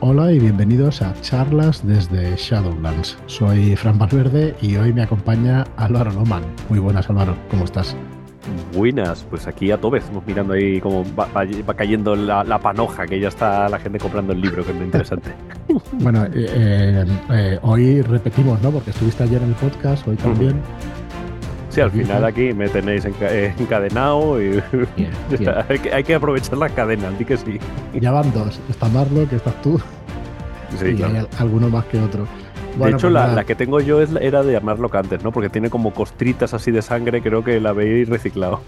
Hola y bienvenidos a charlas desde Shadowlands. Soy Fran Valverde y hoy me acompaña Álvaro Loman. Muy buenas Álvaro, ¿cómo estás? Buenas, pues aquí a todos estamos mirando ahí como va, cayendo la, panoja, que ya está la gente comprando el libro, que es muy interesante. bueno, eh, eh, eh, hoy repetimos, ¿no? Porque estuviste ayer en el podcast, hoy también. Sí, al final aquí me tenéis encadenado y Hay, que, aprovechar las cadenas, di que sí. Ya van dos, está Marlo, que estás tú, sí, y hay alguno más que otro. de hecho, pues la, que tengo yo es, era de Marlo antes, ¿no? Porque tiene como costritas así de sangre, creo que la habéis reciclado.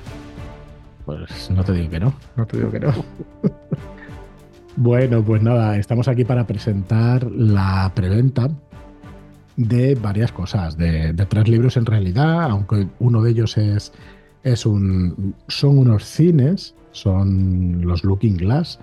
Pues no te digo que no, no te digo que no. bueno, pues nada, estamos aquí para presentar la preventa de varias cosas, de, tres libros en realidad, aunque uno de ellos es, es un, son unos cines, son los Looking Glass.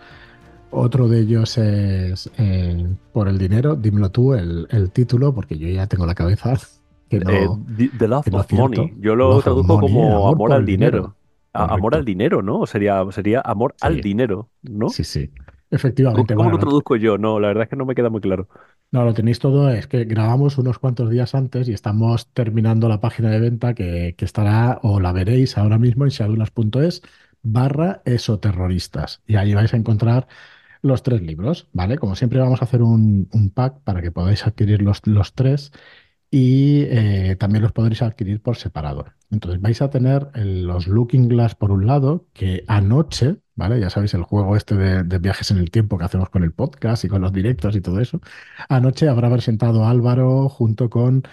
Otro de ellos es eh, Por el dinero, dímelo tú el, título, porque yo ya tengo la cabeza. Que no, eh, the Love of Money. Yo lo traduzco como amor, al dinero. Amor al dinero, ¿no? Sería, sería amor al dinero, ¿no? Sí, sí. Efectivamente. ¿Cómo, lo traduzco yo? No, la verdad es que no me queda muy claro. No, lo tenéis todo, es que grabamos unos cuantos días antes y estamos terminando la página de venta que, estará, o la veréis ahora mismo en shadulas.es barra esoterroristas. Y ahí vais a encontrar los tres libros, ¿vale? Como siempre vamos a hacer un, pack para que podáis adquirir los, los tres y eh, también los podréis adquirir por separado. Entonces vais a tener los Looking Glass por un lado, que anoche, ¿vale? Ya sabéis, el juego este de, viajes en el tiempo que hacemos con el podcast y con los directos y todo eso. Anoche habrá presentado Álvaro junto con,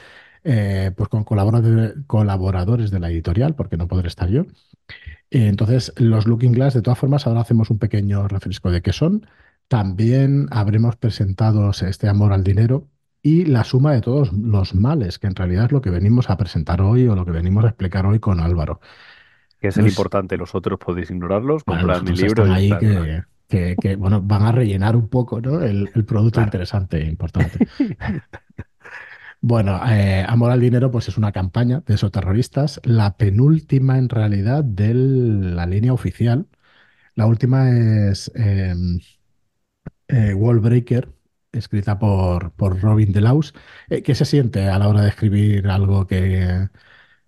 eh, pues con colaboradores de la editorial, porque no podré estar yo. Entonces, los Looking Glass, de todas formas, ahora hacemos un pequeño refresco de qué son. También habremos presentado este amor al dinero, y la suma de todos los males, que en realidad es lo que venimos a presentar hoy o lo que venimos a explicar hoy con Álvaro. Que es el importante, los otros podéis ignorarlos, comprar mi libro. ahí que, bueno, van a rellenar un poco ¿no? el, producto interesante e importante. bueno, eh, Amor al Dinero pues es una campaña de esos terroristas, la penúltima en realidad de la línea oficial. La última es eh, eh, Wallbreaker, escrita por, por Robin Delaus. Eh, ¿Qué se siente a la hora de escribir algo que...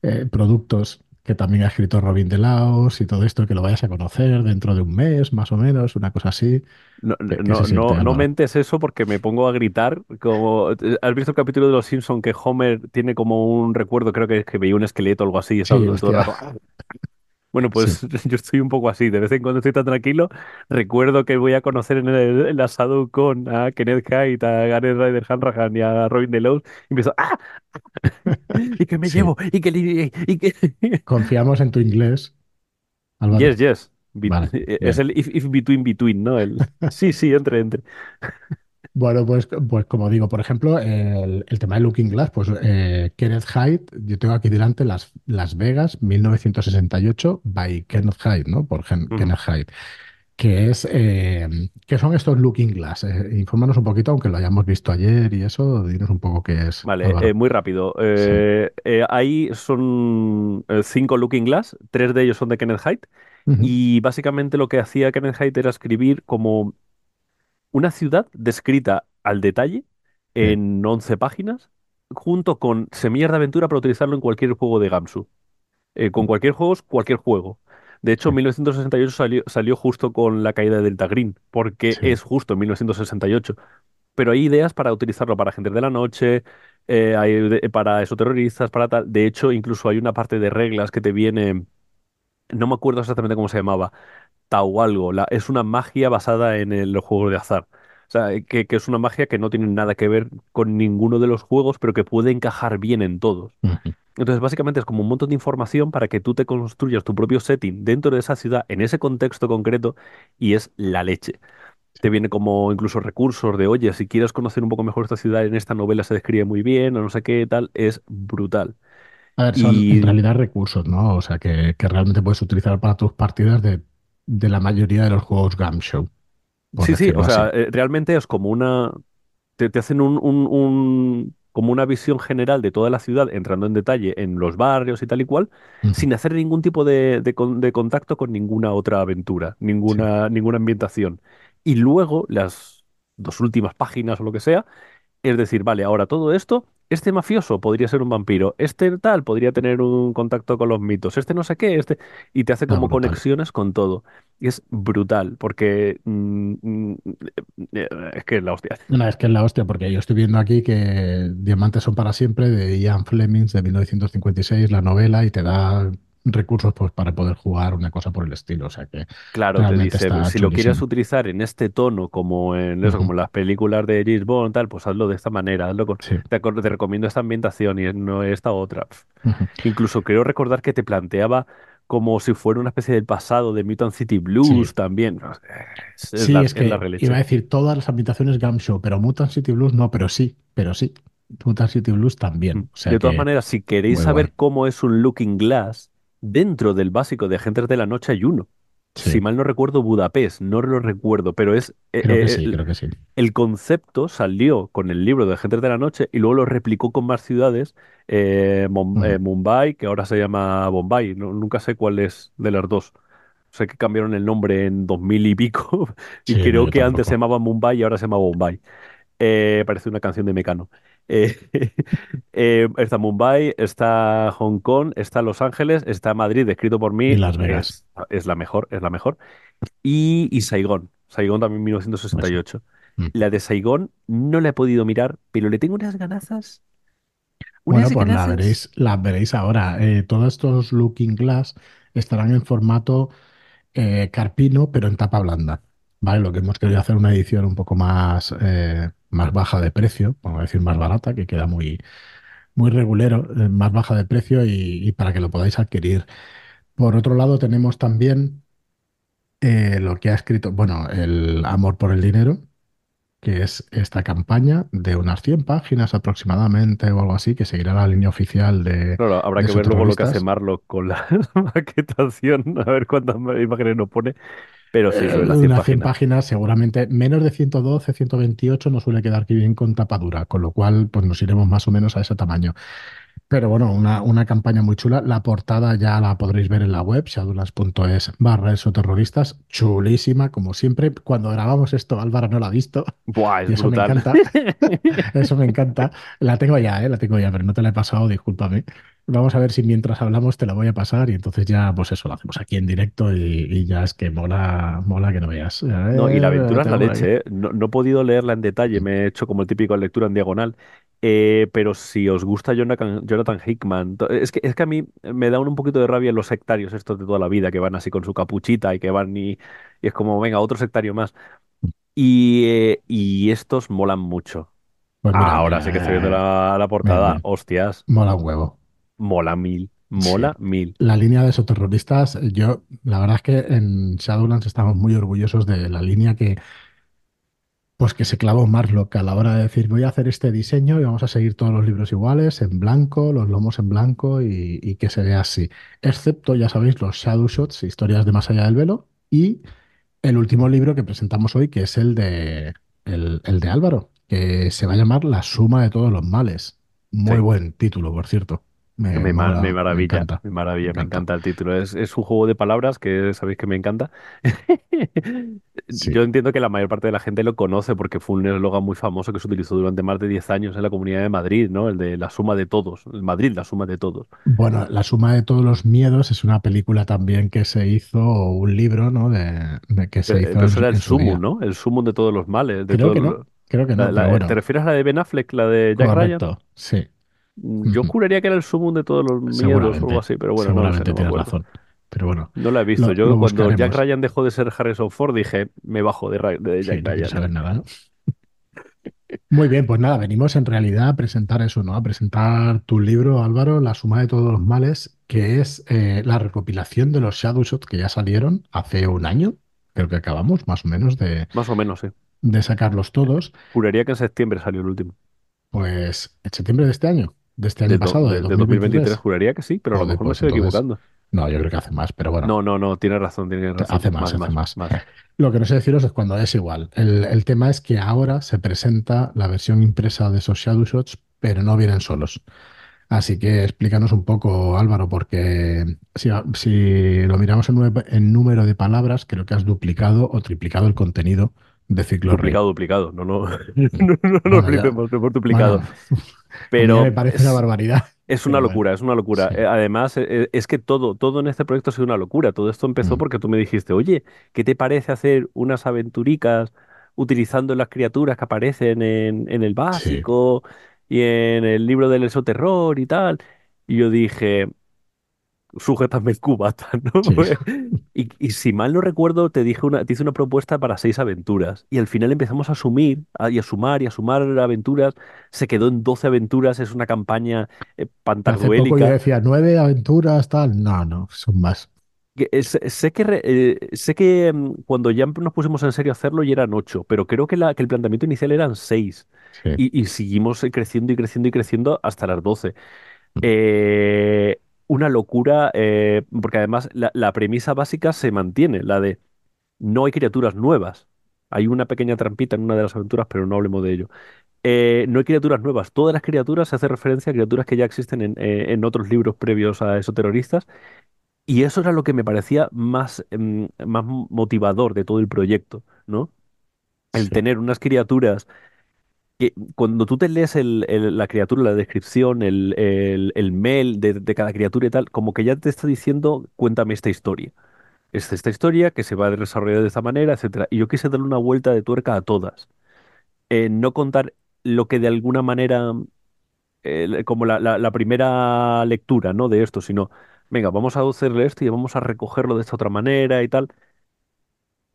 Eh, productos que también ha escrito Robin Delaus y todo esto, que lo vayas a conocer dentro de un mes, más o menos, una cosa así. No, no, no, mentes eso porque me pongo a gritar. Como, ¿Has visto el capítulo de Los Simpson que Homer tiene como un recuerdo, creo que, que veía un esqueleto o algo así? Sí, bueno, pues yo estoy un poco así. De vez en cuando estoy tan tranquilo, recuerdo que voy a conocer en el, asado con a Kenneth Hyde, a Gareth Ryder Hanrahan y a Robin DeLow y empiezo ¡ah! ¿Y que me llevo? ¿Y que, y que... Confiamos en tu inglés. Yes, yes. es el if, between between, ¿no? El... Sí, sí, entre, entre. Bueno, pues, pues como digo, por ejemplo, el, tema de Looking Glass, pues eh, Kenneth Hyde, yo tengo aquí delante Las, Las Vegas, 1968, by Kenneth Hyde, ¿no? Por Kenneth Hyde. Que es, eh, ¿qué son estos Looking Glass? Eh, infórmanos un poquito, aunque lo hayamos visto ayer y eso, dinos un poco qué es. Vale, muy rápido. ahí son cinco Looking Glass, tres de ellos son de Kenneth Hyde, y básicamente lo que hacía Kenneth Hyde era escribir como una ciudad descrita al detalle en 11 páginas, junto con semillas de aventura para utilizarlo en cualquier juego de Gamsu. Eh, con cualquier juego, cualquier juego. De hecho, en 1968 salió, salió, justo con la caída de Delta Green, porque es justo en 1968. Pero hay ideas para utilizarlo para gente de la noche, eh, hay para esos terroristas, para tal. De hecho, incluso hay una parte de reglas que te viene, no me acuerdo exactamente cómo se llamaba, o algo. es una magia basada en los juegos de azar. O sea, que, es una magia que no tiene nada que ver con ninguno de los juegos, pero que puede encajar bien en todos. Entonces, básicamente es como un montón de información para que tú te construyas tu propio setting dentro de esa ciudad, en ese contexto concreto, y es la leche. Te viene como incluso recursos de, oye, si quieres conocer un poco mejor esta ciudad, en esta novela se describe muy bien, o no sé qué tal, es brutal. A ver, son en realidad recursos, ¿no? O sea, que, que realmente puedes utilizar para tus partidas de de la mayoría de los juegos Game Show. Sí, sí, o sea, eh, realmente es como una. Te, hacen un, un, como una visión general de toda la ciudad, entrando en detalle en los barrios y tal y cual, sin hacer ningún tipo de, de, contacto con ninguna otra aventura, ninguna, ninguna ambientación. Y luego las dos últimas páginas o lo que sea, es decir, vale, ahora todo esto, este mafioso podría ser un vampiro, este tal podría tener un contacto con los mitos, este no sé qué, este, y te hace No, como conexiones con todo. Y es brutal, porque mm, mm, eh, es que es la hostia. Una vez que es la hostia, porque yo estoy viendo aquí que Diamantes son para siempre de Ian Fleming de 1956, la novela, y te da recursos pues, para poder jugar una cosa por el estilo. O sea que Claro, te dice, si lo quieres utilizar en este tono, como en eso, como en las películas de James Bond, tal, pues hazlo de esta manera, hazlo con, Sí. te, recomiendo esta ambientación y no esta otra. Incluso creo recordar que te planteaba como si fuera una especie del pasado de Mutant City Sí. Blues también. Es, es Sí, la, es es la que iba a decir todas las habitaciones Gum Show, pero Mutant City Blues no, pero sí, pero sí. Mutant City Blues Mm. también. O sea De todas que maneras, si queréis saber guay. cómo es un Looking Glass, dentro del básico de Agentes de la Noche hay uno. Si mal no recuerdo, Budapest, no lo recuerdo, pero es eh, creo que eh, sí, el, creo que sí. el concepto salió con el libro de Agentes de la Noche y luego lo replicó con más ciudades, eh, Mm. eh, Mumbai, que ahora se llama Bombay, no- nunca sé cuál es de las dos. Sé que cambiaron el nombre en 2000 y pico y creo que antes se llamaba Mumbai y ahora se llama Bombay. Parece una canción de Mecano. Eh, eh, está Mumbai, está Hong Kong, está Los Ángeles, está Madrid, escrito por Y mí, Las Vegas. es, es la mejor, es la mejor. Y, y Saigón, Saigón también Eso. 1968. Mm. La de Saigón no la he podido mirar, pero le tengo unas ganazas, Bueno, pues la ganazas. veréis, la veréis ahora. Eh, todos estos Looking Glass estarán en formato eh, carpino, pero en tapa blanda. ¿Vale? Lo que hemos querido hacer una edición un poco más, más baja de precio, vamos a decir más barata, que queda muy, muy regulero, eh, más baja de precio y, y para que lo podáis adquirir. Por otro lado, tenemos también eh, lo que ha escrito, bueno, el Amor por el Dinero, que es esta campaña de unas 100 páginas aproximadamente o algo así, que seguirá la línea oficial de, Claro, habrá de que ver luego lo que hace. Marlock con la maquetación, a ver cuántas imágenes nos pone, pero sí, sobre las 100 unas 100 páginas. páginas, seguramente menos de 112, 128 no suele quedar bien con tapadura, con lo cual pues nos iremos más o menos a ese tamaño. Pero bueno, una, una campaña muy chula. La portada ya la podréis ver en la web, shadowlands.es barra exoterroristas. Chulísima, como siempre. Cuando grabamos esto, Álvaro no la ha visto Buah, y eso me encanta. Eso me encanta. La tengo ya, ¿eh? La tengo ya, pero no te la he pasado, discúlpame. Vamos a ver si mientras hablamos te la voy a pasar y entonces ya, pues eso, lo hacemos aquí en directo y, y ya es que mola, mola que no veas. No, y la aventura es la leche, ¿eh? No, no he podido leerla en detalle, me he hecho como el típico lectura en diagonal. Eh, pero si os gusta Jonathan, Jonathan Hickman, es que, es que a mí me da un poquito de rabia los sectarios estos de toda la vida, que van así con su capuchita y que van y, y es como, venga, otro sectario más. Y, eh, y estos molan mucho. Pues mira, Ahora sí que estoy viendo la, portada. mira, Hostias, mola un huevo. Mola mil, Sí. mola mil. La línea de esoterroristas, yo, la verdad es que en Shadowlands estamos muy orgullosos de la línea que, pues que se clavó Marlock a la hora de decir, voy a hacer este diseño y vamos a seguir todos los libros iguales, en blanco, los lomos en blanco y, y que se vea así. Excepto, ya sabéis, los Shadow Shots, historias de más allá del velo, y el último libro que presentamos hoy, que es el de, el, el de Álvaro, que se va a llamar La suma de todos los males. Muy Sí. buen título, por cierto. Me Me, ma- me maravilla, encanta, me maravilla, encanta. encanta el título. Es, es un juego de palabras que sabéis que me encanta. Sí. Yo entiendo que la mayor parte de la gente lo conoce porque fue un eslogan muy famoso que se utilizó durante más de 10 años en la Comunidad de Madrid, ¿no? El de la suma de todos. El Madrid, la suma de todos. Bueno, La suma de todos los miedos es una película también que se hizo, o un libro, ¿no? De, de que se eh, hizo pero eso en, era el sumum. ¿no? El sumum de todos los males, de Creo que no, creo que no, la- ¿te refieres a la de Ben Affleck, la de Jack Ryan? sí. Yo juraría que era el sumum de todos los miedos o algo así, pero bueno, no sé, seguramente no me tienes razón. Pero bueno, No la he visto. lo, Yo lo cuando Jack. Ryan dejó de ser Harrison Ford dije, me bajo de, de Sí, Jack no quiero Ryan. saber nada, ¿no? Muy bien, pues nada, venimos en realidad a presentar eso, ¿no? A presentar tu libro, Álvaro, La suma de todos los males, que es eh, la recopilación de los Shadowshot que ya salieron hace un año, creo que acabamos más o menos de, Más o menos, sí. de sacarlos todos, Juraría que en septiembre salió el último. pues en septiembre de este año, de este año De, do- pasado, de de, de 2023 2023. juraría que sí, pero a lo mejor me pues estoy entonces, equivocando. no, yo creo que hace más, pero bueno, No, no, no, tienes razón, tienes te- razón. hace más, Más, hace más, más. Lo que no sé deciros es cuando es igual. El, el tema es que ahora se presenta la versión impresa de esos Shadowshots, pero no vienen solos. Así que explícanos un poco, Álvaro, porque si, si lo miramos en, en número de palabras, creo que has duplicado o triplicado el contenido de Ciclo Rey. Duplicado, duplicado. No, no, no, no, no Bueno, hemos duplicado. Bueno, ya me Pero parece una es, barbaridad. es una Pero bueno, locura, es una locura. sí. Eh, Además, eh, eh, es que todo, todo en este proyecto ha sido una locura. Todo esto empezó Mm, porque tú me dijiste, oye, ¿qué te parece hacer unas aventuricas utilizando las criaturas que aparecen en, en el Sí, básico y en el libro del exoterror y tal? Y yo dije, sujétame el cubata, ¿no? sí, Y, y si mal no recuerdo, te dije una, te hice una propuesta para seis aventuras. Y al final empezamos a asumir a- y a sumar y a sumar aventuras. Se quedó en 12 aventuras, es una campaña eh, Hace poco yo decía nueve aventuras, tal. No, no, son más. Es- sé que, re- eh, sé que mm, cuando ya nos pusimos en serio a hacerlo ya eran ocho, pero creo que, la, que el planteamiento inicial eran seis. Sí. Y, y seguimos eh, creciendo y creciendo y creciendo hasta las 12. Eh, una locura, eh, porque además la, la premisa básica se mantiene, la de no hay criaturas nuevas. Hay una pequeña trampita en una de las aventuras, pero no hablemos de ello. Eh, no hay criaturas nuevas. Todas las criaturas se hace referencia a criaturas que ya existen en, eh, en otros libros previos a esos terroristas. Y eso era lo que me parecía más, em, más motivador de todo el proyecto, ¿no? El Sí, tener unas criaturas que cuando tú te lees el- el- la criatura, la descripción, el, el, mail de, de cada criatura y tal, como que ya te está diciendo, cuéntame esta historia. Es esta historia que se va a desarrollar de esta manera, etcétera. Y yo quise darle una vuelta de tuerca a todas. Eh, no contar lo que de alguna manera, eh, como la, la- la primera lectura, ¿no? de esto, sino, venga, vamos a hacerle esto y vamos a recogerlo de esta otra manera y tal.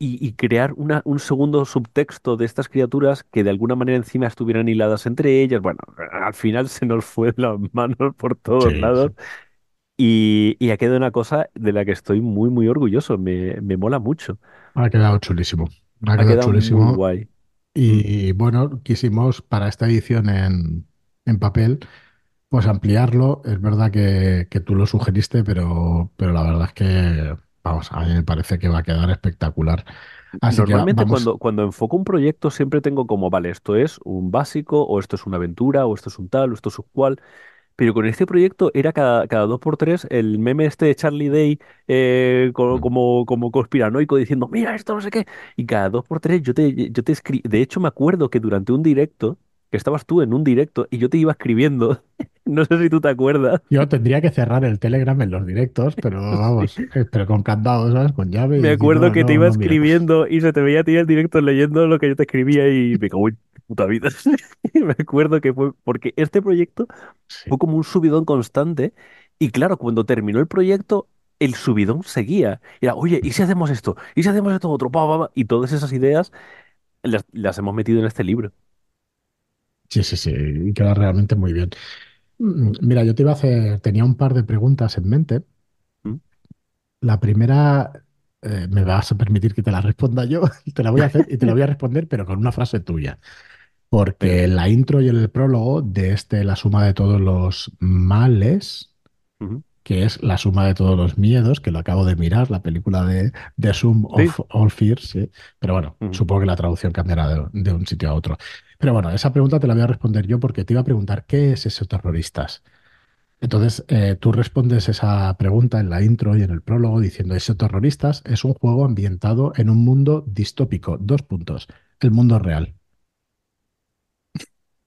Y, y crear una, un segundo subtexto de estas criaturas que de alguna manera encima estuvieran hiladas entre ellas. Bueno, al final se nos fue las manos por todos sí, lados sí. y, y ha quedado una cosa de la que estoy muy, muy orgulloso. Me, me mola mucho. Ha quedado chulísimo. Ha Ha quedado quedado muy chulísimo. guay. Mm. Y bueno, quisimos para esta edición en, en papel, pues ampliarlo. Es verdad que, que tú lo sugeriste, pero, pero la verdad es que, vamos, a mí me parece que va a quedar espectacular. Así que va- Normalmente vamos, cuando, cuando enfoco un proyecto siempre tengo como, vale, esto es un básico, o esto es una aventura, o esto es un tal, o esto es un cual. Pero con este proyecto era cada, cada dos por tres el meme este de Charlie Day eh, co- como, como conspiranoico diciendo, mira esto, no sé qué. Y cada dos por tres yo te, yo te escribí. De hecho, me acuerdo que durante un directo, que estabas tú en un directo y yo te iba escribiendo, no sé si tú te acuerdas. yo tendría que cerrar el Telegram en los directos, pero vamos, eh, pero con candado, ¿sabes? Con llave Me acuerdo no, que te iba no escribiendo y se te veía a ti en el directo leyendo lo que yo te escribía y me cago en puta vida. Me acuerdo que fue porque este proyecto Sí. fue como un subidón constante y claro, cuando terminó el proyecto, el subidón seguía. Era, oye, ¿y si hacemos esto? ¿Y si hacemos esto otro? Pa, pa, pa. Y todas esas ideas las, las hemos metido en este libro. Sí, sí, sí, y queda realmente muy bien. Mm, Mira, yo te iba a hacer, tenía un par de preguntas en mente. ¿Mm? La primera, eh, me vas a permitir que te la responda yo, te la voy a hacer y te la voy a responder, pero con una frase tuya. Porque Venga. la intro y el prólogo de este, la suma de todos los males, Ujú. que es la suma de todos los miedos, que lo acabo de mirar, la película de The Sum Sí. of All Fears, sí. Pero bueno, Ujú. supongo que la traducción cambiará de, de un sitio a otro. Pero bueno, esa pregunta te la voy a responder yo porque te iba a preguntar, ¿qué es eso terroristas? Entonces, eh, tú respondes esa pregunta en la intro y en el prólogo diciendo, eso terroristas es un juego ambientado en un mundo distópico. Dos puntos. El mundo real.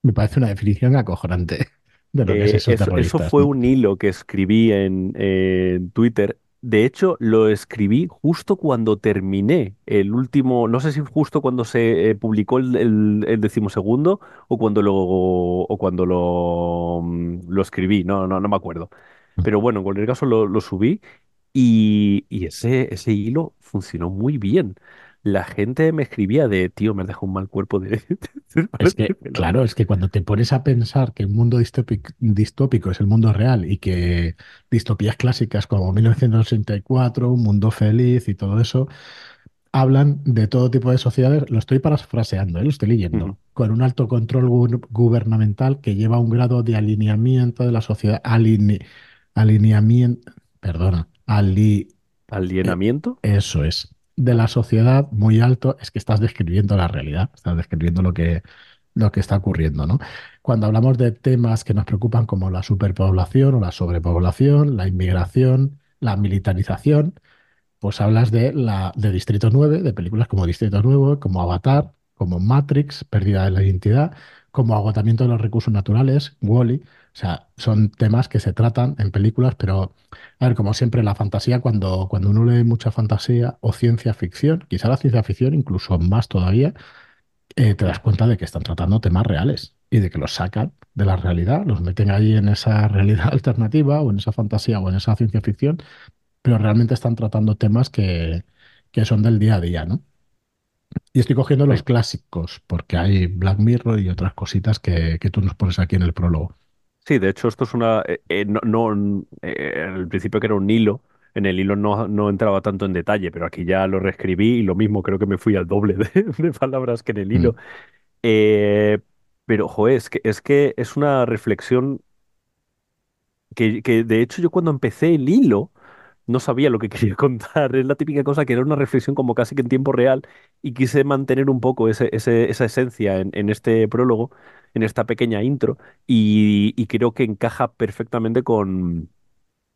Me parece una definición acojonante de lo que es Eh, eso eso, eso terroristas, fue ¿no? un hilo que escribí en, en Twitter. De hecho, lo escribí justo cuando terminé el último, no sé si justo cuando se eh, publicó el, el, el decimosegundo o cuando lo, o cuando lo, mm, lo escribí, no, no, no me acuerdo. Pero bueno, en cualquier caso lo, lo subí y, y ese, ese hilo funcionó muy bien. La gente me escribía de, tío, me has dejado un mal cuerpo de, Es que, de pelota". claro, es que cuando te pones a pensar que el mundo distópico, distópico es el mundo real y que distopías clásicas como 1984, Un Mundo Feliz y todo eso, hablan de todo tipo de sociedades, lo estoy parafraseando, ¿eh? Lo estoy leyendo, con un alto control gu- gubernamental que lleva un grado de alineamiento de la sociedad, aline- alineamiento, perdona, ali, eh, ¿Alienamiento? eso es, de la sociedad muy alto, es que estás describiendo la realidad, estás describiendo lo que, lo que está ocurriendo, ¿no? Cuando hablamos de temas que nos preocupan como la superpoblación o la sobrepoblación, la inmigración, la militarización, pues hablas de la de Distrito 9, de películas como Distrito 9, como Avatar, como Matrix, Pérdida de la Identidad, como Agotamiento de los Recursos Naturales, Wall-E. O sea, son temas que se tratan en películas, pero, a ver, como siempre, la fantasía, cuando, cuando uno lee mucha fantasía o ciencia ficción, quizá la ciencia ficción incluso más todavía, eh, te das cuenta de que están tratando temas reales y de que los sacan de la realidad, los meten ahí en esa realidad alternativa o en esa fantasía o en esa ciencia ficción, pero realmente están tratando temas que, que son del día a día, ¿no? Y estoy cogiendo los clásicos, porque hay Black Mirror y otras cositas que, que tú nos pones aquí en el prólogo. Sí, de hecho, esto es una. eh, eh, no, no, eh, al principio que era un hilo, en el hilo no, no entraba tanto en detalle, pero aquí ya lo reescribí y lo mismo, creo que me fui al doble de, de palabras que en el Mm, hilo. Eh, pero, joder, es que, es que es una reflexión que, que, de hecho, yo cuando empecé el hilo no sabía lo que quería contar. Es la típica cosa que era una reflexión como casi que en tiempo real y quise mantener un poco ese, esa esencia en, este prólogo, en esta pequeña intro, y, y creo que encaja perfectamente con,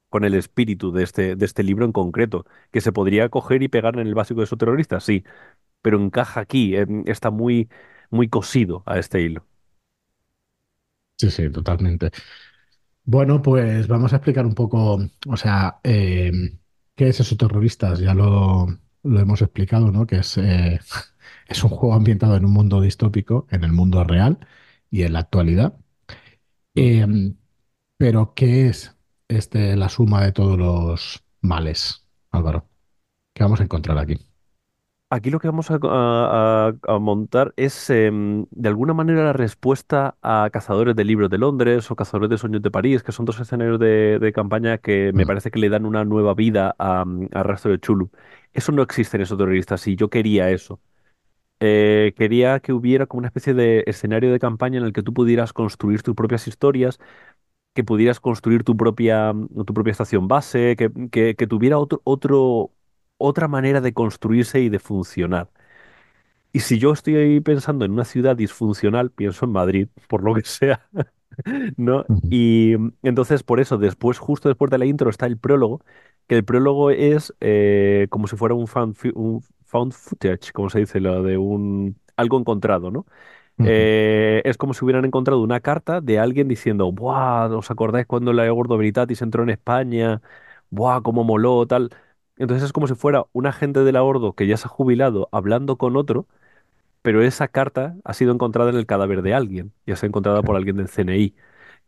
con el espíritu de este, de este libro en concreto, que se podría coger y pegar en el básico de esos terroristas, sí, pero encaja aquí, em, está muy, muy cosido a este hilo. Sí, sí, totalmente. Bueno, pues vamos a explicar un poco, o sea, eh, qué es eso terroristas. Ya lo, lo hemos explicado, ¿no? Que es, eh, es un juego ambientado en un mundo distópico, en el mundo real y en la actualidad. Em, pero, ¿qué es este, la suma de todos los males, Álvaro? ¿Qué vamos a encontrar aquí? Aquí lo que vamos a, a- a- a montar es, em, de alguna manera, la respuesta a Cazadores de Libros de Londres o Cazadores de Sueños de París, que son dos escenarios de, de campaña que me Mm, parece que le dan una nueva vida a, a Rastro de Chulu. Eso no existe en esos terroristas y yo quería eso. Eh, quería que hubiera como una especie de escenario de campaña en el que tú pudieras construir tus propias historias, que pudieras construir tu propia, tu propia estación base, que, que, que tuviera otro, otro, otra manera de construirse y de funcionar. Y si yo estoy ahí pensando en una ciudad disfuncional, pienso en Madrid, por lo que sea, ¿no? Y mm, entonces, por eso, después, justo después de la intro, está el prólogo, que el prólogo es eh, como si fuera un found, fu- un found footage, como se dice, lo de un algo encontrado, ¿no? Eh, es como si hubieran encontrado una carta de alguien diciendo, ¡Buah! ¿Os acordáis cuando la Gordo Veritatis entró en España? ¡Buah! ¿Cómo moló? Tal. Entonces es como si fuera un agente de la Gordo que ya se ha jubilado hablando con otro pero esa carta ha sido encontrada en el cadáver de alguien, ya sea encontrada por alguien del CNI.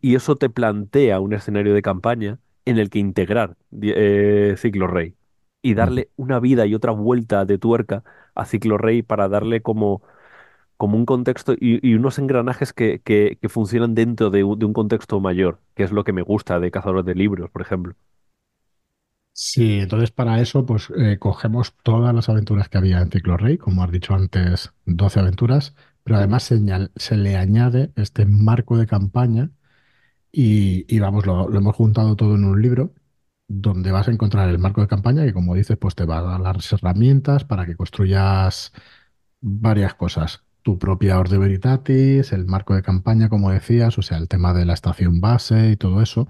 Y eso te plantea un escenario de campaña en el que integrar eh, Ciclo Rey y darle una vida y otra vuelta de tuerca a Ciclo Rey para darle como, como un contexto y, y unos engranajes que, que- que funcionan dentro de un contexto mayor, que es lo que me gusta de Cazadores de Libros, por ejemplo. Sí, entonces para eso pues eh, cogemos todas las aventuras que había en Ciclo Rey, como has dicho antes, 12 aventuras, pero además señal- se le añade este marco de campaña y, y vamos, lo, lo hemos juntado todo en un libro donde vas a encontrar el marco de campaña que como dices pues te va a dar las herramientas para que construyas varias cosas. Tu propia Ordo Veritatis, el marco de campaña, como decías, o sea, el tema de la estación base y todo eso.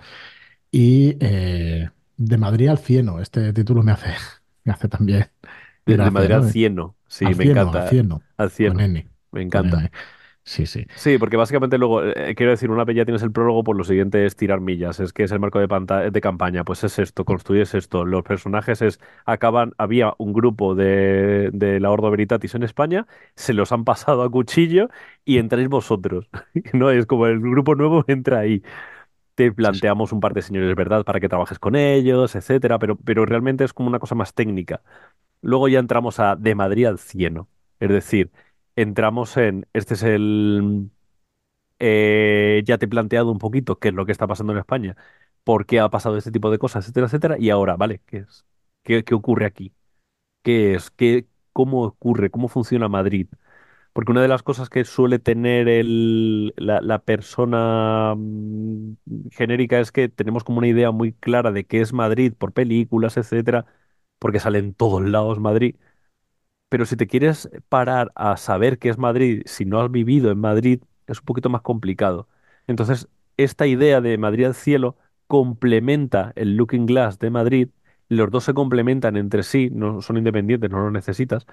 Y eh, de Madrid al Cieno, este título me hace, me hace también De, Madrid al ¿no? cieno, sí, Al me Cieno, al encanta. Cieno, Al con cieno, N, me con encanta. N. Sí, sí. Sí, porque básicamente luego, eh, quiero decir, una vez ya tienes el prólogo, pues lo siguiente es tirar millas, es que es el marco de, panta- de campaña, pues es esto, construyes esto, los personajes es, acaban, había un grupo de, de la Ordo Veritatis en España, se los han pasado a cuchillo y entráis vosotros, ¿no? Es como el grupo nuevo entra ahí, te planteamos un par de señores, ¿verdad?, para que trabajes con ellos, etcétera, pero, pero realmente es como una cosa más técnica. Luego ya entramos a de Madrid al Cieno, es decir, entramos en, este es el eh, ya te he planteado un poquito qué es lo que está pasando en España, por qué ha pasado este tipo de cosas, etcétera, etcétera. Y ahora, ¿vale? ¿Qué es? ¿Qué, qué ocurre aquí? ¿Qué es? ¿Qué, cómo ocurre? ¿Cómo funciona Madrid? Porque una de las cosas que suele tener el, la, persona mm, genérica es que tenemos como una idea muy clara de qué es Madrid por películas, etcétera, porque sale en todos lados Madrid. Pero si te quieres parar a saber qué es Madrid, si no has vivido en Madrid, es un poquito más complicado. Entonces, esta idea de Madrid al cielo complementa el Looking Glass de Madrid los dos se complementan entre sí, no son independientes, no los necesitas,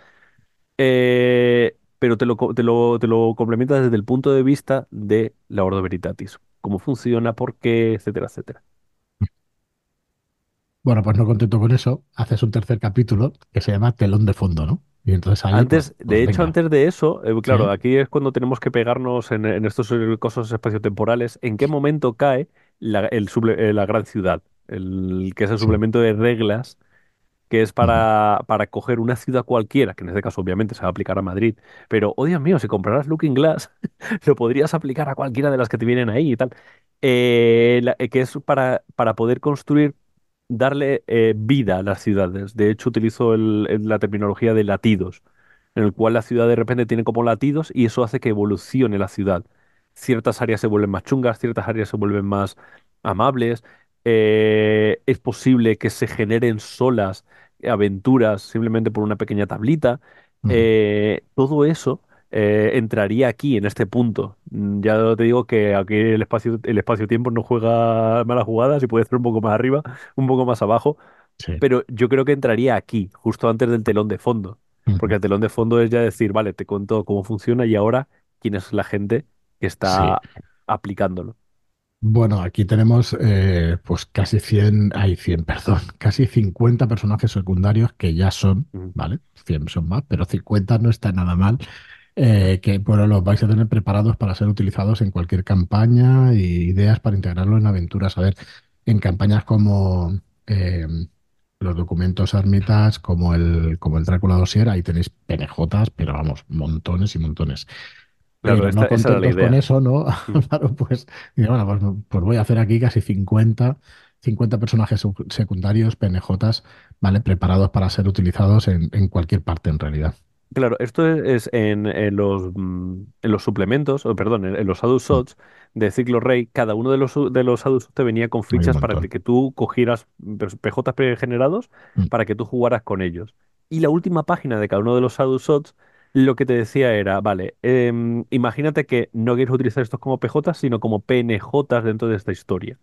eh, pero te lo, co- te lo, te lo complementa desde el punto de vista de la Ordo Veritatis. Cómo funciona, por qué, etcétera, etcétera. Bueno, pues no contento con eso, haces un tercer capítulo que se llama Telón de Fondo, ¿no? Y entonces ahí, pues, Antes, pues de hecho, venga. antes de eso, eh, claro, aquí es cuando tenemos que pegarnos en, en estos eh, cosas espaciotemporales, en qué momento cae la, el suple- eh, la gran ciudad, el, que es el sí. suplemento de reglas que es para, para coger una ciudad cualquiera, que en este caso obviamente se va a aplicar a Madrid, pero, oh Dios mío, si compraras Looking Glass, lo podrías aplicar a cualquiera de las que te vienen ahí y tal. Eh, la- eh, que es para, para poder construir, darle eh, vida a las ciudades. De hecho, utilizo el- el- la terminología de latidos, en el cual la ciudad de repente tiene como latidos y eso hace que evolucione la ciudad. Ciertas áreas se vuelven más chungas, ciertas áreas se vuelven más amables. Eh, es posible que se generen solas aventuras simplemente por una pequeña tablita. eh, todo eso eh, entraría aquí, en este punto. Mm, Ya te digo que aquí el espacio, el espacio-tiempo no juega malas jugadas y puede ser un poco más arriba, un poco más abajo, Sí. pero yo creo que entraría aquí, justo antes del telón de fondo. Porque el telón de fondo es ya decir, vale, te cuento cómo funciona y ahora quién es la gente que Sí. está aplicándolo. Bueno, aquí tenemos eh, pues casi 100, hay 100, perdón, casi 50 personajes secundarios que ya son, Ujú. ¿vale? 100 son más, pero 50 no está nada mal, eh, que bueno, los vais a tener preparados para ser utilizados en cualquier campaña y ideas para integrarlo en aventuras. A ver, en campañas como eh, los documentos Hermitage, como el, como el Drácula Dossier, ahí tenéis penejotas, pero vamos, montones y montones. Claro, Pero esta, no contentos con eso, ¿no? Mm. Claro, pues, bueno, pues, pues voy a hacer aquí casi 50, 50 personajes sec- secundarios, PNJs, ¿vale? Preparados para ser utilizados en, en cualquier parte en realidad. Claro, esto es en, en los, mm, en los suplementos, o perdón, en, los Adult Mm, Shots de Ciclo Rey, cada uno de los, de los Adult Shots te venía con fichas para que tú cogieras PJs pregenerados Mm, para que tú jugaras con ellos. Y la última página de cada uno de los Adult Shots lo que te decía era, vale, em, imagínate que no quieres utilizar estos como PJs, sino como PNJs dentro de esta historia.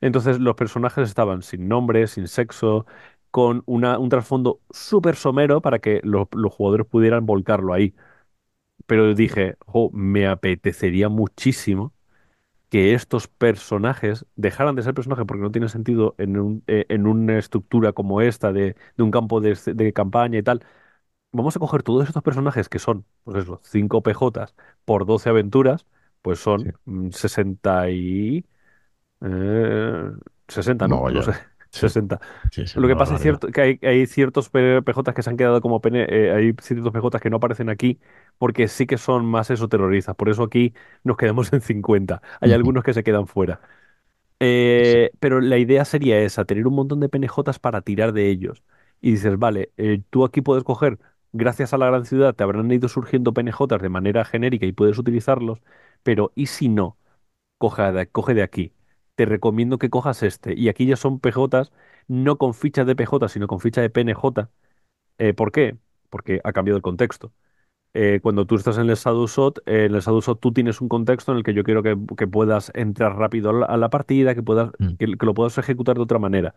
Entonces los personajes estaban sin nombre, sin sexo, con un trasfondo súper somero para que lo- los jugadores pudieran volcarlo ahí. Pero dije, jo, me apetecería muchísimo que estos personajes dejaran de ser personajes porque no tiene sentido en, un- eh, en una estructura como esta de, de un campo de, de campaña y tal. Vamos a coger todos estos personajes que son, pues eso, 5 PJs por 12 aventuras, pues Sí, son mm, 60 y... eh, 60, ¿no? No sé, mogollón. Sí, 60. sí, sí, Lo que pasa es cierto que hay, hay ciertos PJs que se han quedado como pene, eh, hay ciertos PJs que no aparecen aquí porque sí que son más eso terroristas. Por eso aquí nos quedamos en 50. Hay algunos que se quedan fuera. Sí, Eh, pero la idea sería esa, tener un montón de PNJs para tirar de ellos. Y dices, vale, eh, tú aquí puedes coger, gracias a la gran ciudad, te habrán ido surgiendo PNJs de manera genérica y puedes utilizarlos, pero ¿y si no? Coge de, coge de aquí. Te recomiendo que cojas este. Y aquí ya son PJs, no con fichas de PJ, sino con ficha de PNJ. Eh, ¿por qué? Porque ha cambiado el contexto. Eh, cuando tú estás en el Shadow Shot, eh, en el Shadow Shot tú tienes un contexto en el que yo quiero que, que puedas entrar rápido a la, a la partida, que puedas, mm. que, que lo puedas ejecutar de otra manera.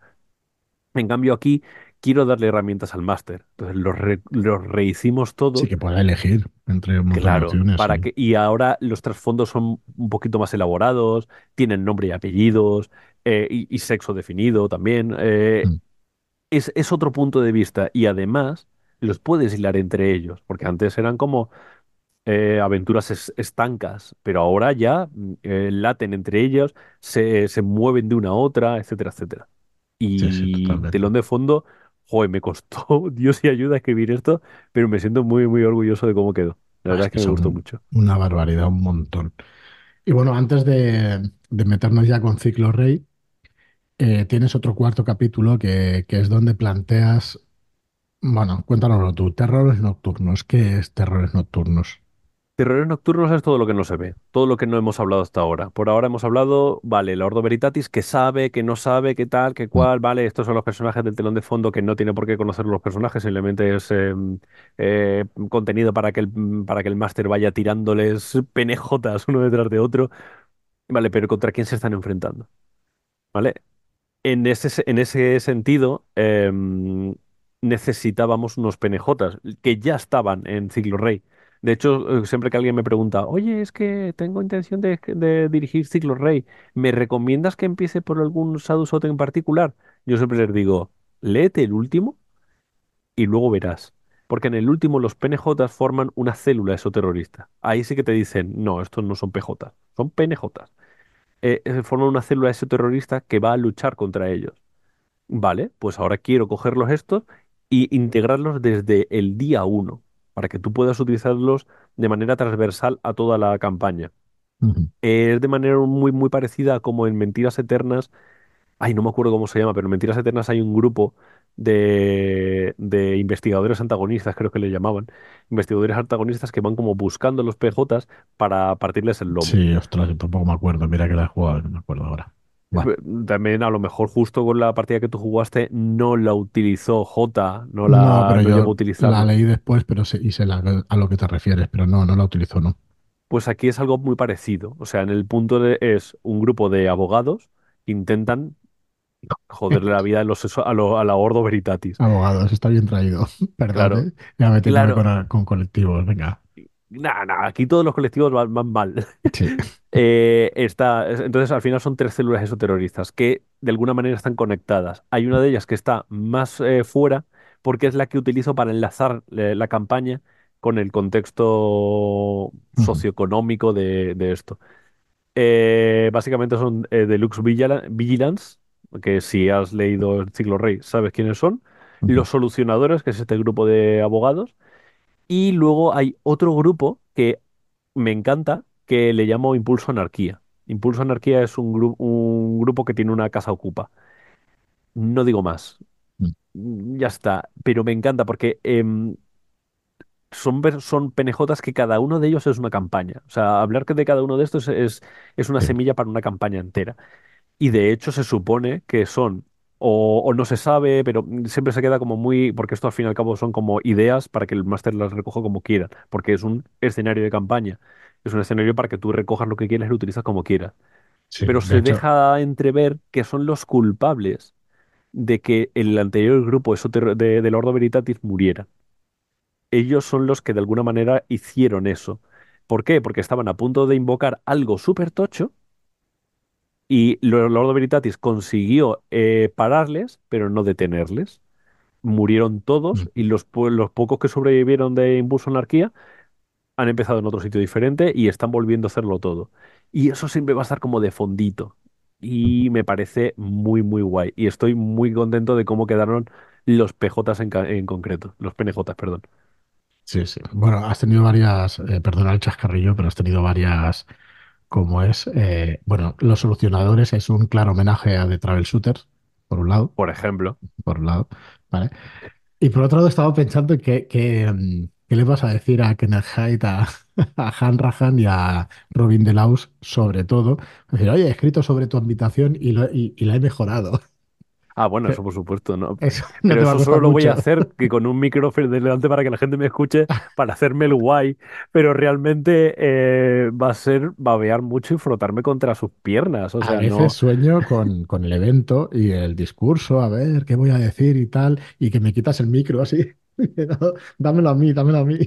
En cambio, aquí quiero darle herramientas al máster. Entonces, los, re- los rehicimos Sí todos, que pueda elegir entre claro, para Sí. que, y ahora los trasfondos son un poquito más elaborados, tienen nombre y apellidos, eh, y, y sexo definido también. eh, Mm, es, es otro punto de vista y además los puedes hilar entre ellos, porque antes eran como eh, aventuras es- estancas, pero ahora ya mm, eh, laten entre ellos, se, se mueven de una a otra, etcétera, etcétera. Sí, sí, Y totalmente. telón de fondo, joder, me costó Dios y ayuda a escribir esto, pero me siento muy, muy orgulloso de cómo quedó. La Ah, verdad es que me gustó mucho. una barbaridad, un montón. Y bueno, antes de, de meternos ya con Ciclo Rey, eh, tienes otro cuarto capítulo que, que es donde planteas, bueno, cuéntanoslo tú, terrores nocturnos. ¿Qué es terrores nocturnos? Terrores nocturnos es todo lo que no se ve, todo lo que no hemos hablado hasta ahora. Por ahora hemos hablado, vale, el Ordo Veritatis, que sabe, que no sabe, qué tal, qué Mm, cual, vale, estos son los personajes del telón de fondo que no tiene por qué conocer los personajes, simplemente es eh, eh, contenido para que el, para que el máster vaya tirándoles penejotas uno detrás de otro. Vale, pero ¿contra quién se están enfrentando? ¿Vale? En ese, se- en ese sentido, em, necesitábamos unos PNJs que ya estaban en Ciclo Rey. De hecho, eh, siempre que alguien me pregunta, oye, es que tengo intención de, dirigir Ciclo Rey, ¿me recomiendas que empiece por algún Sadhu Sot en particular? Yo siempre les digo, léete el último y luego verás. Porque en el último los PNJs forman una célula esoterrorista. Ahí sí que te dicen, no, estos no son PJs, son PNJs. Eh, eh, forman una célula esoterrorista que va a luchar contra ellos. Vale, pues ahora quiero cogerlos estos y integrarlos desde el día uno, para que tú puedas utilizarlos de manera transversal a toda la campaña. Ujú. Es de manera muy, muy parecida a como en Mentiras Eternas, ay, no me acuerdo cómo se llama, pero en Mentiras Eternas hay un grupo de, de investigadores antagonistas, creo que le llamaban, investigadores antagonistas que van como buscando los PJs para partirles el lomo. Sí, ostras, yo tampoco me acuerdo. Mira que la he jugado, no me acuerdo ahora. Bueno, También a lo mejor justo con la partida que tú jugaste no la utilizó J, no no, la pero no a yo la leí después, pero sé, y sé la- a lo que te refieres, pero no, no la utilizo, ¿no? Pues aquí es algo muy parecido. O sea, en el punto de es un grupo de abogados que intentan joderle la vida a los a, lo- a la Ordo Veritatis. Abogados, está bien traído. Perdón, Claro, ¿eh? Ya metiéndome claro. con, con colectivos, venga. Nada, nada, aquí todos los colectivos van, van mal. Sí. Eh, está, es- entonces, al final son tres células esoterroristas que de alguna manera están conectadas. Hay una de ellas que está más eh, fuera porque es la que utilizo para enlazar eh, la campaña con el contexto socioeconómico de, de esto. Básicamente son Deluxe Vigila- Vigilance, que si has leído el Ciclo Rey sabes quiénes son. Los Solucionadores, que es este grupo de abogados. Y luego hay otro grupo que me encanta, que le llamo Impulso Anarquía. Impulso Anarquía es un, gru- un grupo que tiene una casa ocupa. No digo más. ujú, Mm, Ya está. Pero me encanta porque em, son, son PNJs que cada uno de ellos es una campaña. O sea, hablar que de cada uno de estos es, es una sí, semilla para una campaña entera. Y de hecho se supone que son, o, o no se sabe, pero siempre se queda como muy, porque esto al fin y al cabo son como ideas para que el máster las recoja como quiera, porque es un escenario de campaña. Es un escenario para que tú recojas lo que quieras y lo utilizas como quieras. sí. Pero De se hecho, deja entrever que son los culpables de que el anterior grupo de, del Ordo Veritatis muriera. Ellos son los que de alguna manera hicieron eso. ¿Por qué? Porque estaban a punto de invocar algo súper tocho y Lord Lordo Veritatis consiguió eh, pararles, pero no detenerles. Murieron todos y ujú, los, po- los pocos que sobrevivieron de Impulso Anarquía han empezado en otro sitio diferente y están volviendo a hacerlo todo. Y eso siempre va a estar como de fondito. Y me parece muy, muy guay. Y estoy muy contento de cómo quedaron los PJs en concreto. Los PNJs, perdón. Sí, sí. Bueno, has tenido varias, eh, perdona el chascarrillo, pero has tenido varias, como es, eh, bueno, Los Solucionadores es un claro homenaje a The Travel Shooters, por un lado, Por ejemplo. por un lado, ¿vale? Y por otro lado estaba pensando en que, que, mm, qué le vas a decir a Kenneth Haidt, a, a Han Rahan y a Robin Delaus sobre todo. Decir, oye, he escrito sobre tu invitación y, lo- y, y la he mejorado. Ah, bueno, eso por supuesto, ¿no? Eso no Pero a eso solo lo voy a hacer que con un micrófono delante para que la gente me escuche, para hacerme el guay. Pero realmente eh, va a ser babear mucho y frotarme contra sus piernas. O A sea, veces no. sueño con, con el evento y el discurso, a ver qué voy a decir y tal, y que me quitas el micro así. Dámelo a mí, dámelo a mí,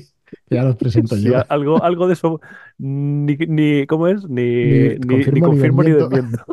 ya los presento Si yo. a- algo, algo de eso ni, ni ¿cómo es? Ni Ni, ni, ni confirmo ni confirmo ni desmiento.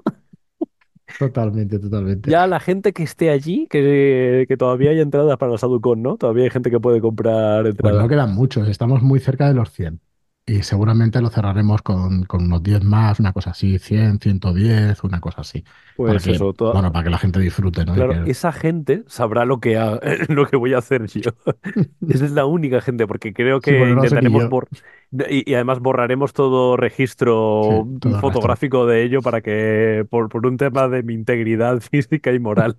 Totalmente, totalmente. Ya la gente que esté allí, que, que todavía hay entradas para la SaduCon, ¿no? Todavía hay gente que puede comprar Pues no entradas. quedan muchos, estamos muy cerca de los 100. Y seguramente lo cerraremos con, con unos 10 más, una cosa así, 100, 110, una cosa así. Para Pues que, eso, toda- bueno, para que la gente disfrute, ¿no? Claro, que... esa gente sabrá lo que, ha- lo que voy a hacer yo. Esa es la única gente, porque creo Sí, que porque no lo sé ni intentaremos yo. bor y, y además borraremos todo Sí, registro todo fotográfico de ello para que, por, por un tema de mi integridad física y moral.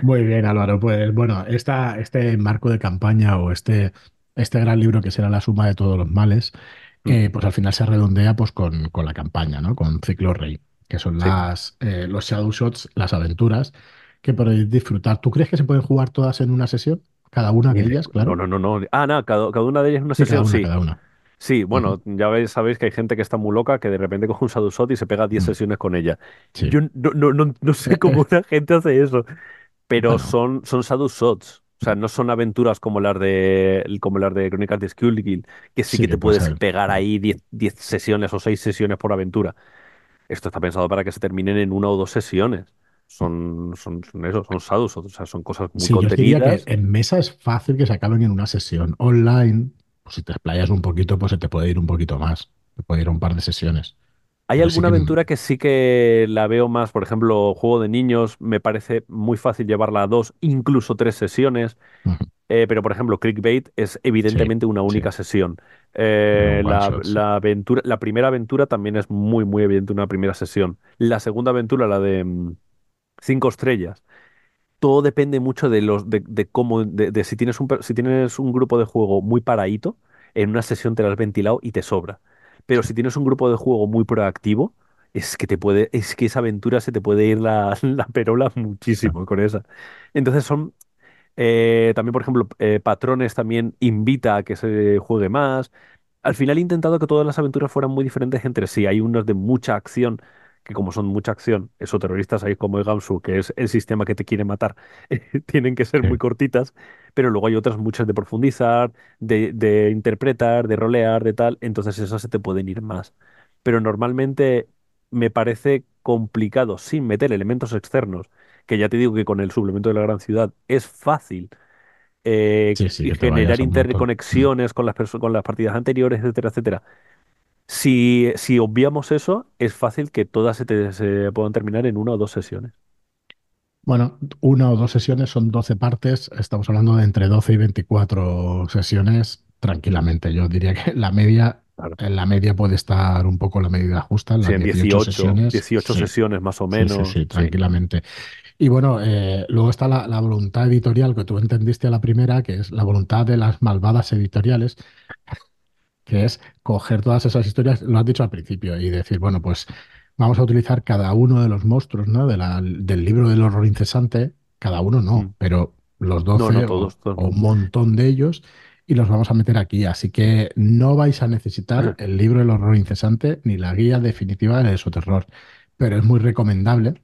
Muy bien, Álvaro. Pues bueno, esta, este marco de campaña o este, este gran libro que será la suma de todos los males, Mm, eh, pues al final se redondea pues con, con la campaña, ¿no? Con Ciclo Rey, que son Sí, las, eh, los Shadow Shots, las aventuras que podéis disfrutar. ¿Tú crees que se pueden jugar todas en una sesión? Cada una de ellas, No, claro. no, no, no. Ah, no, cada, cada una de ellas es una Sí, cada sesión, una, sí. cada una. Sí, bueno, ya veis, sabéis que hay gente que está muy loca que de repente coge un Sadusot y se pega 10 Mm, sesiones con ella. Sí. Yo no, no, no, no sé cómo la gente hace eso, pero Bueno, son, son Sadusots. O sea, no son aventuras como las de, como las de Crónicas de Skullgirl, que sí sí que te puedes pegar ahí 10 10 sesiones o 6 sesiones por aventura. Esto está pensado para que se terminen en una o dos sesiones. Son, son, son eso, son Sadusots, o sea, son cosas muy Sí, yo os diría que contenidas. en mesa es fácil que se acaben en una sesión. Online, pues si te explayas un poquito, pues se te puede ir un poquito más. Te puede ir un par de sesiones. Hay Pero sí alguna que... aventura que sí que la veo más, por ejemplo, juego de niños, me parece muy fácil llevarla a dos, incluso tres sesiones, eh, pero por ejemplo, Clickbait es Sí, evidentemente una sí. única sesión. Eh, la aventura, la primera aventura también es muy, muy evidente una primera sesión. La segunda aventura, la de mm, cinco estrellas todo depende mucho de los de, de cómo de, de si tienes un si tienes un grupo de juego muy paradito, en una sesión te lo has ventilado y te sobra. Pero si tienes un grupo de juego muy proactivo, es que te puede es que esa aventura se te puede ir la, la perola muchísimo con esa. Entonces son eh, también, por ejemplo, eh, Patrones también invita a que se juegue más. Al final he intentado que todas las aventuras fueran muy diferentes entre sí. Hay unas de mucha acción, que como son mucha acción, esos terroristas ahí como el Gamsu, que es el sistema que te quiere matar, tienen que ser muy cortitas, pero luego hay otras muchas de profundizar, de, de interpretar, de rolear, de tal, entonces esas se te pueden ir más. Pero normalmente me parece complicado sin meter elementos externos que ya te digo que con el suplemento de la gran ciudad es fácil eh, sí, sí, generar. Mm. interconexiones con las con las partidas anteriores, etcétera, etcétera. Si, si obviamos eso, es fácil que todas se, te- se puedan terminar en una o dos sesiones. Bueno, una o dos sesiones son 12 partes. Estamos hablando de entre 12 y 24 sesiones tranquilamente. Yo diría que la media, Claro. en la media puede estar un poco la medida justa, en Sí, las en 18 dieciocho sesiones. Sí, más o sí, sí, menos. sí, Sí, tranquilamente. Y bueno, eh, luego está la, la voluntad editorial que tú entendiste a la primera, que es la voluntad de las malvadas editoriales, que es coger todas esas historias, lo has dicho al principio, y decir, bueno, pues vamos a utilizar cada uno de los monstruos, ¿no? De la- del libro del horror incesante, cada uno Mm. no, pero los No, no 12 o, todos, todos o un montón de ellos, y los vamos a meter aquí. Así que no vais a necesitar el libro del horror incesante ni la guía definitiva del terror, pero es muy recomendable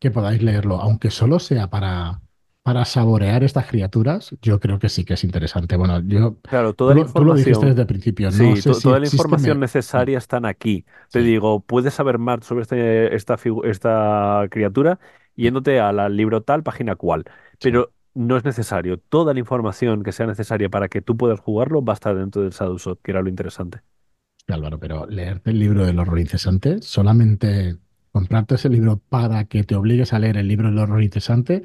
que podáis leerlo, aunque solo sea para, para saborear estas criaturas, yo creo que sí que es interesante. Bueno, yo, Claro, tú toda la lo, tú lo dijiste información, desde el principio, no sí, sé to- si toda la información necesaria están aquí. Te Sí, digo, puedes saber más sobre este- esta, esta criatura yéndote a la libro tal, página cual, sí, pero no es necesario. Toda la información que sea necesaria para que tú puedas jugarlo va a estar dentro del Shadowsot, que era lo interesante. Álvaro, pero leerte el libro del horror incesante, solamente comprarte ese libro para que te obligues a leer el libro del horror incesante,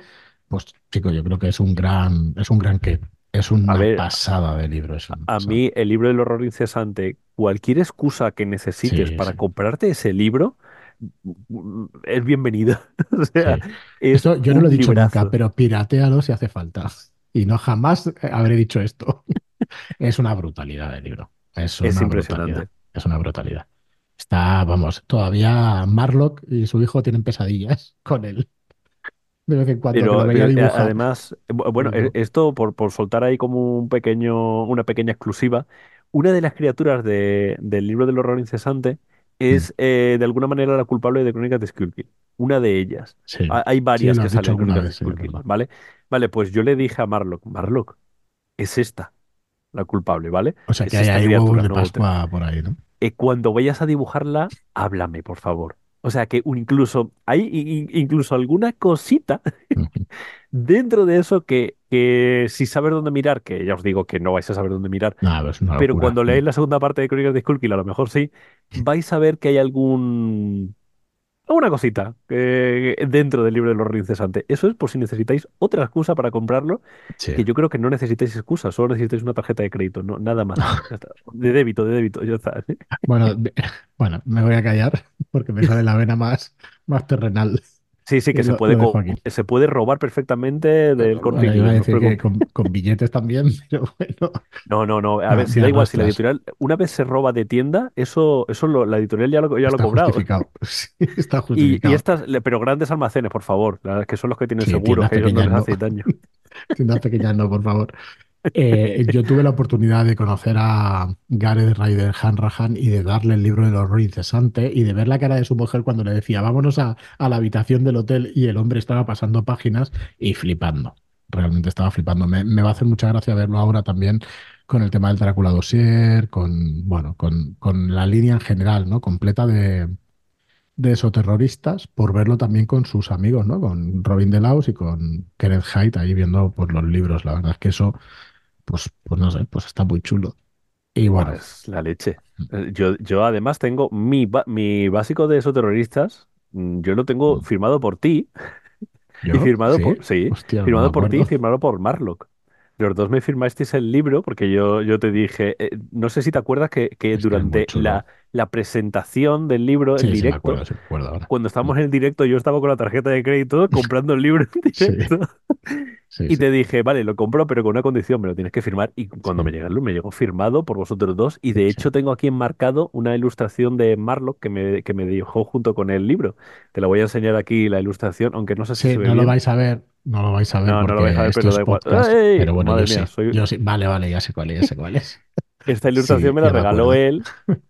pues chico, yo creo que es un gran, es un gran qué, es una ver, pasada de libro, a mí el libro del horror incesante, cualquier excusa que necesites Sí, para sí. comprarte ese libro, es bienvenida. O sea, Sí. es Esto yo no lo he dicho nunca, pero piratealo si hace falta. Y no jamás eh, habré dicho esto. Es una brutalidad el libro. Es Es una brutalidad. Es una brutalidad. Está, vamos, todavía Marlock y su hijo tienen pesadillas con él. De vez en cuando que lo Pero, eh, dibujar. además, eh, bu- bueno, e- esto por, por soltar ahí como un pequeño, una pequeña exclusiva, una de las criaturas de- del libro del horror incesante mm, es eh, de alguna manera la culpable de Crónicas de Skullkill. Una de ellas. sí, Ha- Hay sí, varias lo que has dicho salen en alguna Crónicas de vez, sí, es Skullkill, verdad. ¿vale? Vale, pues yo le dije a Marlock, Marlock, es esta la culpable, ¿vale? O sea que Es hay esta ahí huevos criatura, de no otra. Pascua por ahí, ¿no? Eh, cuando vayas a dibujarla, háblame, por favor. O sea que incluso hay incluso alguna cosita. Dentro de eso, que, que si sabes dónde mirar, que ya os digo que no vais a saber dónde mirar, Nada, pero es una pero locura. cuando leáis la segunda parte de Crónicas de Skullkill, a lo mejor sí, vais a ver que hay algún... alguna cosita eh, dentro del libro del horror incesante. Eso es por si necesitáis otra excusa para comprarlo, Sí. que yo creo que no necesitáis excusa, solo necesitáis una tarjeta de crédito, no, nada más. Ya está. De débito, de débito, ya está. Bueno, de- bueno, me voy a callar porque me sale la vena más, más terrenal. Sí, sí, que se lo, puede, lo se puede robar perfectamente Eh, del Corte Inglés, que con, con billetes también, pero bueno, No, no, no. A no, ver, si da igual, si la editorial una vez se roba de tienda, eso, eso lo- la editorial ya lo, ya lo ha cobrado. justificado. Sí, está Y, y justificado. estas, pero grandes almacenes, por favor, que son los que tienen Sí, tiendas que ellos no les no. hace daño. Tiendas pequeñas no, por favor. Eh, yo tuve la oportunidad de conocer a Gareth Ryder Hanrahan y de darle el libro del horror incesante y de ver la cara de su mujer cuando le decía, vámonos a, la habitación del hotel y el hombre estaba pasando páginas y flipando. Realmente estaba flipando. Me, va a hacer mucha gracia verlo ahora también con el tema del Drácula Dossier, con, bueno, con, con la línea en general, ¿no? Completa de, de esoterroristas, por verlo también con sus amigos, ¿no? Con Robin Delaus y con Kenneth Haidt ahí viendo pues, los libros. La verdad es que eso pues, pues no sé, pues está muy chulo. Y bueno, es la leche. Eh, Yo, yo además tengo mi, mi básico de esos terroristas, mm, yo lo tengo firmado por ti. Y firmado sí, por, sí, hostia, no me firmado por ti y firmado por Marlock. Los dos me firmasteis el libro porque yo, yo te dije, eh, no sé si te acuerdas que, que durante la, la presentación del libro en Sí, sí me directo, acuerdo, sí me acuerdo cuando estábamos en el directo, yo estaba con la tarjeta de crédito comprando el libro en directo. sí, Y te dije, vale, lo compro, pero con una condición, me lo tienes que firmar. Y cuando me llegó, me llegó firmado por vosotros dos. Y de hecho tengo aquí enmarcado una ilustración de Marlock que me, que me dibujó junto con el libro. Te la voy a enseñar aquí, la ilustración, aunque no sé si Sí, se ve no lo vais a ver, no lo vais a ver No, no lo vais a porque ver, pero da igual. podcast, ¡Ey! pero bueno, yo mía, sí, soy... yo sí. Vale, vale, ya sé cuál es, ya sé cuál es. Esta ilustración Sí, me la me regaló él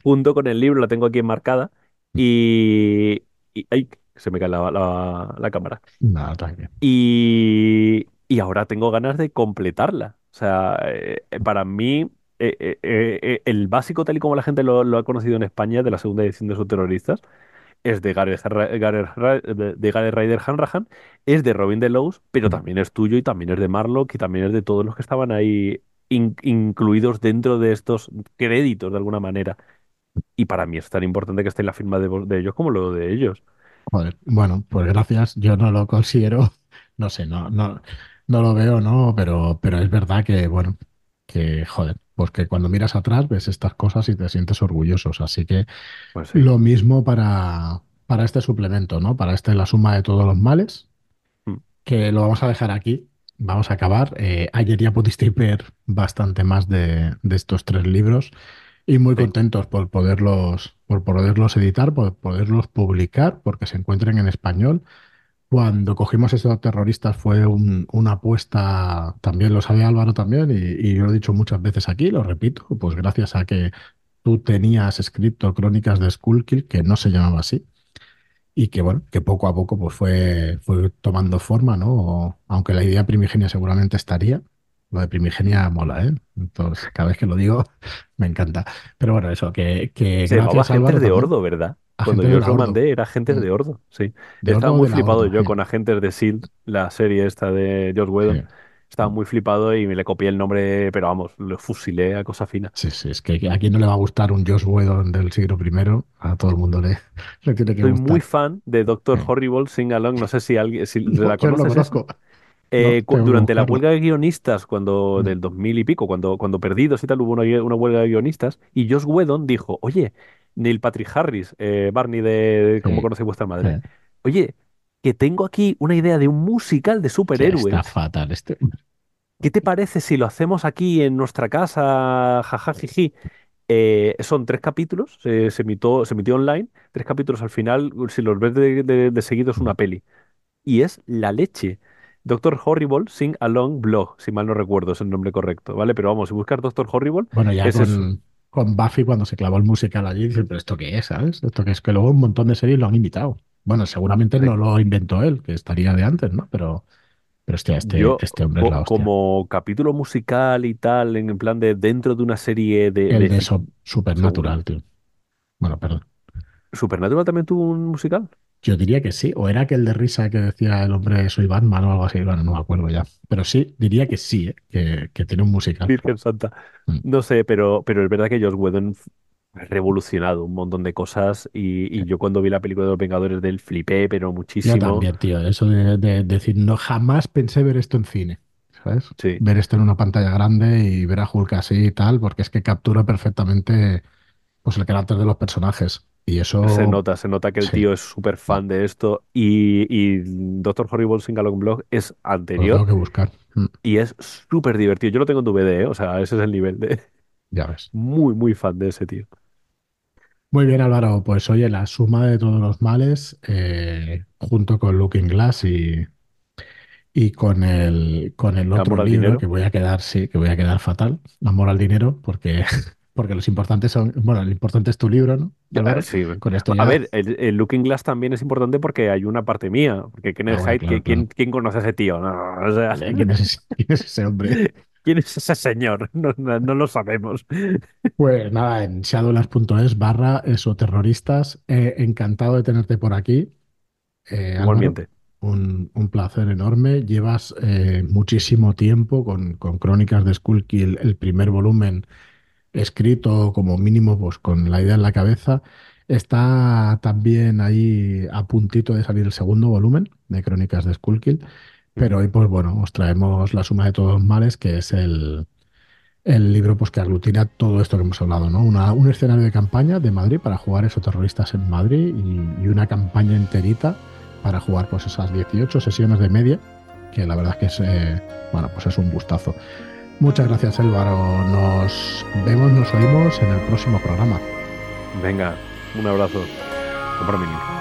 junto con el libro, la tengo aquí enmarcada. Y... y ¡Ay! Se me cae la, la la cámara. Nada, tranquilo. Y, y ahora tengo ganas de completarla. O sea, eh, eh, para mí, eh, el básico, tal y como la gente lo, lo ha conocido en España, de la segunda edición de sus terroristas, es de Gareth, de Gareth Ryder Hanrahan, es de Robin Delos, pero también es tuyo y también es de Marlock y también es de todos los que estaban ahí in- incluidos dentro de estos créditos de alguna manera. Y para mí es tan importante que esté en la firma de, ellos como lo de ellos. Joder, bueno, pues gracias. Yo no lo considero, no sé, no, no, no lo veo, ¿no? Pero, pero es verdad que, bueno, que, joder, pues que cuando miras atrás ves estas cosas y te sientes orgullosos. Así que Pues sí. lo mismo para, para este suplemento, ¿no? Para este La suma de todos los males, Mm, que lo vamos a dejar aquí. Vamos a acabar. Eh, ayer ya pudisteis ver bastante más de, de estos tres libros y muy Sí. contentos por poderlos, por poderlos editar, por poderlos publicar, porque se encuentren en español. Cuando cogimos esos terroristas fue un- una apuesta, también lo sabe Álvaro también, y, y yo lo he dicho muchas veces aquí, lo repito, pues gracias a que tú tenías escrito Crónicas de Skullkill, que no se llamaba así, y que bueno, que poco a poco pues fue, fue tomando forma, ¿no? O- aunque la idea primigenia seguramente estaría, lo de primigenia mola, ¿eh? Entonces, cada vez que lo digo, me encanta. Pero bueno, eso, que, que Se llamaba Agentes Álvaro de Ordo, ¿verdad? Cuando yo os lo mandé, era Agentes Mm, de Ordo, sí. de Estaba Ordo muy flipado Ordo, yo con Agentes de S.H.I.E.L.D., la serie esta de Joss Sí. Estaba muy flipado y me le copié el nombre, pero vamos, lo fusilé a cosa fina. Sí, sí, es que a quién no le va a gustar un Josh Whedon del siglo primero, a todo el mundo le, le tiene que Soy muy gustar. fan de Doctor Sí. Horrible Sing Along, no sé si alguien, si No, la yo lo conoces esa. conozco, no, Eh, durante la huelga de guionistas, cuando Mm, del 2000 y pico, cuando, cuando Perdidos y tal, hubo una, una huelga de guionistas, y Joss Whedon dijo, oye, Neil Patrick Harris, eh, Barney de, de Sí, ¿Cómo conoce vuestra madre? Oye, que tengo aquí una idea de un musical de sí, está superhéroes. fatal este. ¿Qué te parece si lo hacemos aquí en nuestra casa? Jajajiji. Eh, son tres capítulos, se, se emitió, se emitió online, tres capítulos al final, si los ves de, de- de seguido es una peli. Y es la leche. Doctor Horrible Sing Along Blog, si mal no recuerdo es el nombre correcto, ¿vale? Pero vamos, si buscas Doctor Horrible, Bueno, ya es eso. con, Buffy cuando se clavó el musical allí, dice, pero ¿esto qué es, sabes? Esto que es que luego un montón de series lo han imitado. Bueno, seguramente no lo inventó él, que estaría de antes, ¿no? Pero, pero hostia, este, Yo, este hombre es co- la hostia. como capítulo musical y tal, en el plan de dentro de una serie de, El de Supernatural, tío. Bueno, perdón. ¿Supernatural también tuvo un musical? Yo diría que sí, o era aquel de risa que decía el hombre soy Batman o algo así, bueno, no me acuerdo ya. Pero sí, diría que sí, ¿eh? que, que tiene un musical. Virgen Santa. Mm. No sé, pero, pero es verdad que Joss Whedon ha revolucionado un montón de cosas y, y yo cuando vi la película de los Vengadores del flipé, pero Yo muchísimo. también, tío, eso de, de- decir, no jamás pensé ver esto en cine, ¿sabes? Sí, Ver esto en una pantalla grande y ver a Hulk así y tal, porque es que captura perfectamente pues, el carácter de los personajes. Y se eso, nota, se nota que el sí, tío es súper fan de esto y, y Doctor Horrible Singalong Blog es lo tengo anterior que buscar. Mm, y es súper divertido. Yo lo tengo en DVD, ¿eh? O sea, ese es el nivel de ya ves. muy, muy fan de ese tío. Muy bien, Álvaro, pues oye, la suma de todos los males, eh, junto con Looking Glass y y con el, con el otro libro que voy a quedar, sí, que voy a quedar fatal, Amor al dinero, porque, porque los importantes son, bueno, lo importante es tu libro, ¿no? sí. Con esto A ver, el, Looking Glass también es importante porque hay una parte mía, porque Kenneth ah, Hyde, ¿quién, ¿quién, conoce a ese tío? ¿Quién, es, ese hombre? ¿Quién es ese señor? No, lo sabemos. Pues nada, en shadowlands.es barra esoterroristas. Eh, encantado de tenerte por aquí. Eh, Igualmente un, placer enorme. Llevas eh, muchísimo tiempo con, Crónicas de Skullkill, el primer volumen escrito como mínimo pues, con la idea en la cabeza. Está también ahí a puntito de salir el segundo volumen de Crónicas de Skullkill. Pero hoy, pues bueno, os traemos la suma de todos los males, que es el, el libro pues, que aglutina todo esto que hemos hablado, ¿no? Un escenario de campaña de Madrid para jugar esos terroristas en Madrid y, una campaña enterita para jugar pues esas 18 sesiones de media, que la verdad es que es, eh, bueno, pues es un gustazo. Muchas gracias, Álvaro. Nos vemos, nos oímos en el próximo programa. Venga, un abrazo. Compra